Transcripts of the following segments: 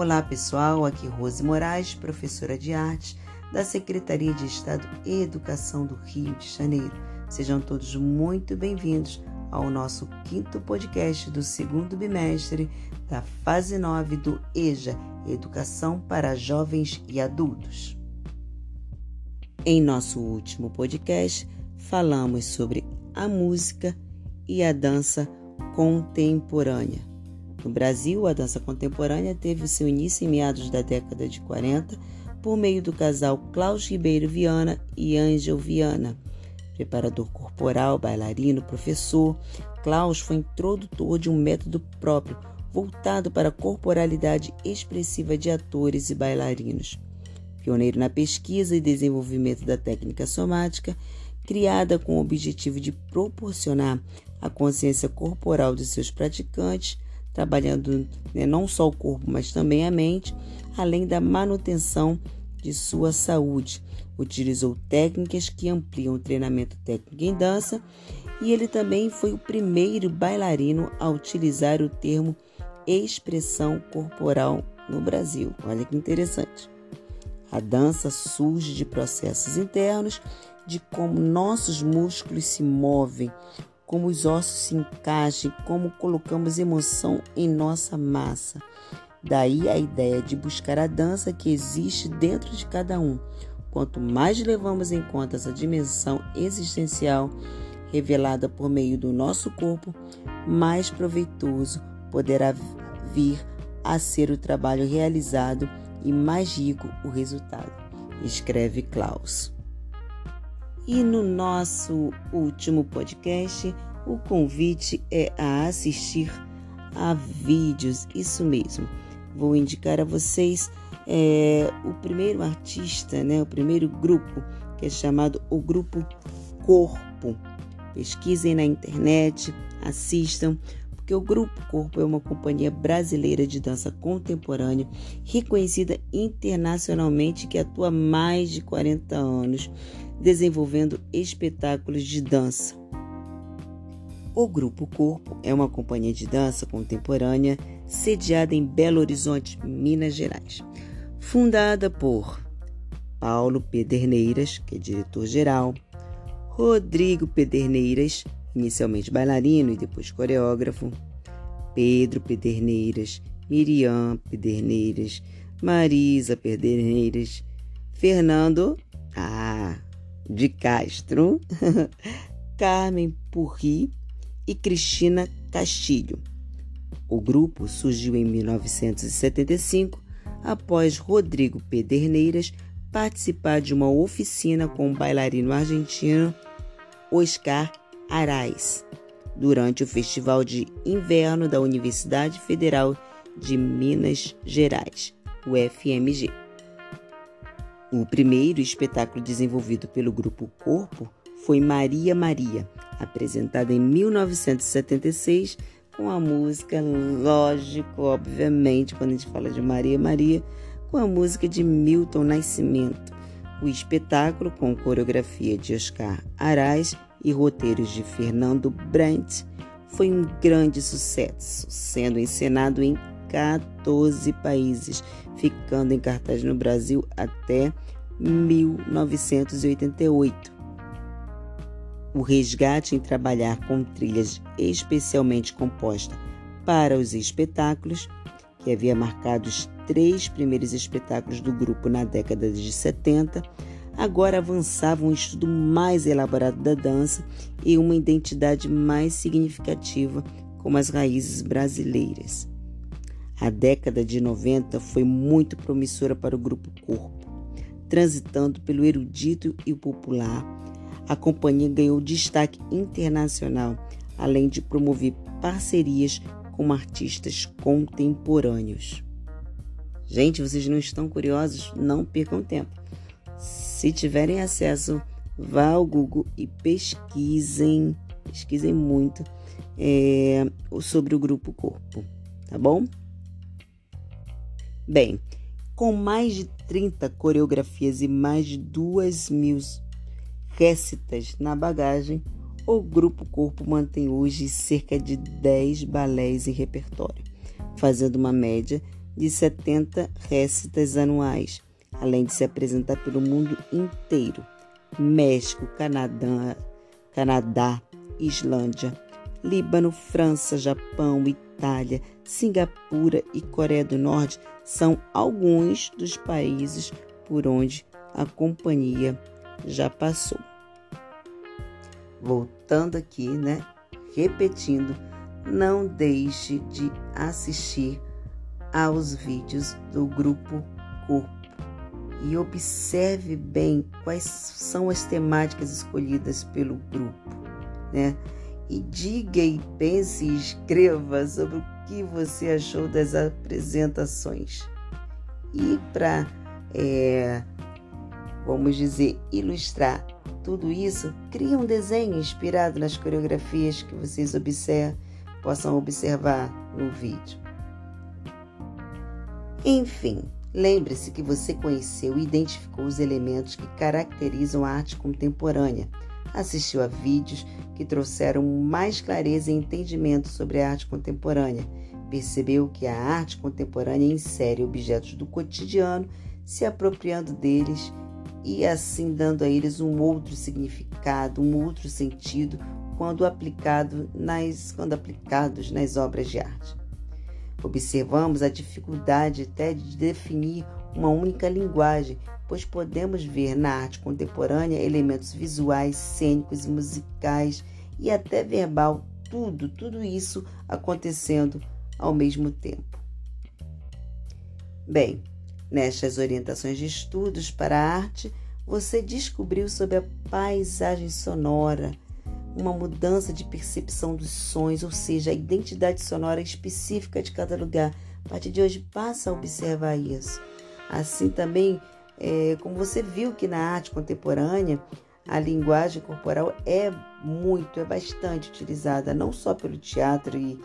Olá pessoal, aqui Rose Moraes, professora de arte da Secretaria de Estado e Educação do Rio de Janeiro. Sejam todos muito bem-vindos ao nosso quinto podcast do segundo bimestre da fase 9 do EJA, Educação para Jovens e Adultos. Em nosso último podcast, falamos sobre a música e a dança contemporânea. No Brasil, a dança contemporânea teve seu início em meados da década de 40 por meio do casal Klaus Ribeiro Viana e Angel Viana. Preparador corporal, bailarino, professor, Klaus foi introdutor de um método próprio voltado para a corporalidade expressiva de atores e bailarinos. Pioneiro na pesquisa e desenvolvimento da técnica somática, criada com o objetivo de proporcionar a consciência corporal de seus praticantes, trabalhando né, não só o corpo, mas também a mente, além da manutenção de sua saúde. Utilizou técnicas que ampliam o treinamento técnico em dança e ele também foi o primeiro bailarino a utilizar o termo expressão corporal no Brasil. Olha que interessante. A dança surge de processos internos, de como nossos músculos se movem, como os ossos se encaixem, como colocamos emoção em nossa massa. Daí a ideia de buscar a dança que existe dentro de cada um. Quanto mais levamos em conta essa dimensão existencial revelada por meio do nosso corpo, mais proveitoso poderá vir a ser o trabalho realizado e mais rico o resultado, escreve Klaus. E no nosso último podcast, o convite é a assistir a vídeos, isso mesmo. Vou indicar a vocês é, o primeiro artista, né, o primeiro grupo, que é chamado o Grupo Corpo. Pesquisem na internet, assistam, porque o Grupo Corpo é uma companhia brasileira de dança contemporânea, reconhecida internacionalmente, que atua há mais de 40 anos desenvolvendo espetáculos de dança. O Grupo Corpo é uma companhia de dança contemporânea sediada em Belo Horizonte, Minas Gerais. Fundada por Paulo Pederneiras, que é diretor-geral, Rodrigo Pederneiras, inicialmente bailarino e depois coreógrafo, Pedro Pederneiras, Miriam Pederneiras, Marisa Pederneiras, Fernando ah, de Castro, Carmen Purri e Cristina Castilho. O grupo surgiu em 1975 após Rodrigo Pederneiras participar de uma oficina com o bailarino argentino Oscar Arais durante o Festival de Inverno da Universidade Federal de Minas Gerais, o FMG. O primeiro espetáculo desenvolvido pelo grupo Corpo foi Maria Maria, apresentada em 1976 com a música, lógico, obviamente, quando a gente fala de Maria Maria, com a música de Milton Nascimento. O espetáculo, com coreografia de Oscar Arais e roteiros de Fernando Brandt, foi um grande sucesso, sendo encenado em 14 países, ficando em cartaz no Brasil até 1988. O resgate em trabalhar com trilhas especialmente composta para os espetáculos, que havia marcado os três primeiros espetáculos do grupo na década de 70, agora avançava um estudo mais elaborado da dança e uma identidade mais significativa como as raízes brasileiras. A década de 90 foi muito promissora para o grupo Corpo. Transitando pelo erudito e popular, a companhia ganhou destaque internacional, além de promover parcerias com artistas contemporâneos. Gente, vocês não estão curiosos? Não percam tempo. Se tiverem acesso, vá ao Google e pesquisem, pesquisem muito é, sobre o Grupo Corpo, tá bom? Bem, com mais de 30 coreografias e mais de 2 mil récitas na bagagem, o Grupo Corpo mantém hoje cerca de 10 balés em repertório, fazendo uma média de 70 récitas anuais, além de se apresentar pelo mundo inteiro. México, Canadá, Canadá, Islândia, Líbano, França, Japão, Itália, Singapura e Coreia do Norte são alguns dos países por onde a companhia já passou. Voltando aqui, né? Repetindo, não deixe de assistir aos vídeos do grupo Corpo e observe bem quais são as temáticas escolhidas pelo grupo, né? E diga e pense e escreva sobre o que você achou das apresentações. E para, é, vamos dizer, ilustrar tudo isso, crie um desenho inspirado nas coreografias que vocês observam, possam observar no vídeo. Enfim, lembre-se que você conheceu e identificou os elementos que caracterizam a arte contemporânea. Assistiu a vídeos que trouxeram mais clareza e entendimento sobre a arte contemporânea. Percebeu que a arte contemporânea insere objetos do cotidiano, se apropriando deles e assim dando a eles um outro significado, um outro sentido quando aplicado nas quando aplicados nas obras de arte. Observamos a dificuldade até de definir uma única linguagem, pois podemos ver na arte contemporânea elementos visuais, cênicos, musicais e até verbal, tudo, tudo isso acontecendo ao mesmo tempo. Bem, nestas orientações de estudos para a arte, você descobriu sobre a paisagem sonora, uma mudança de percepção dos sons, ou seja, a identidade sonora específica de cada lugar. A partir de hoje, passa a observar isso. Assim também, é, como você viu que na arte contemporânea, a linguagem corporal é muito, é bastante utilizada, não só pelo teatro e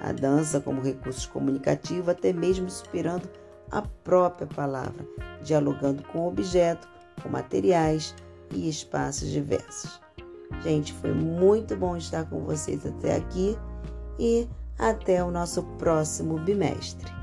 a dança como recursos comunicativos, até mesmo superando a própria palavra, dialogando com o objeto, com materiais e espaços diversos. Gente, foi muito bom estar com vocês até aqui e até o nosso próximo bimestre.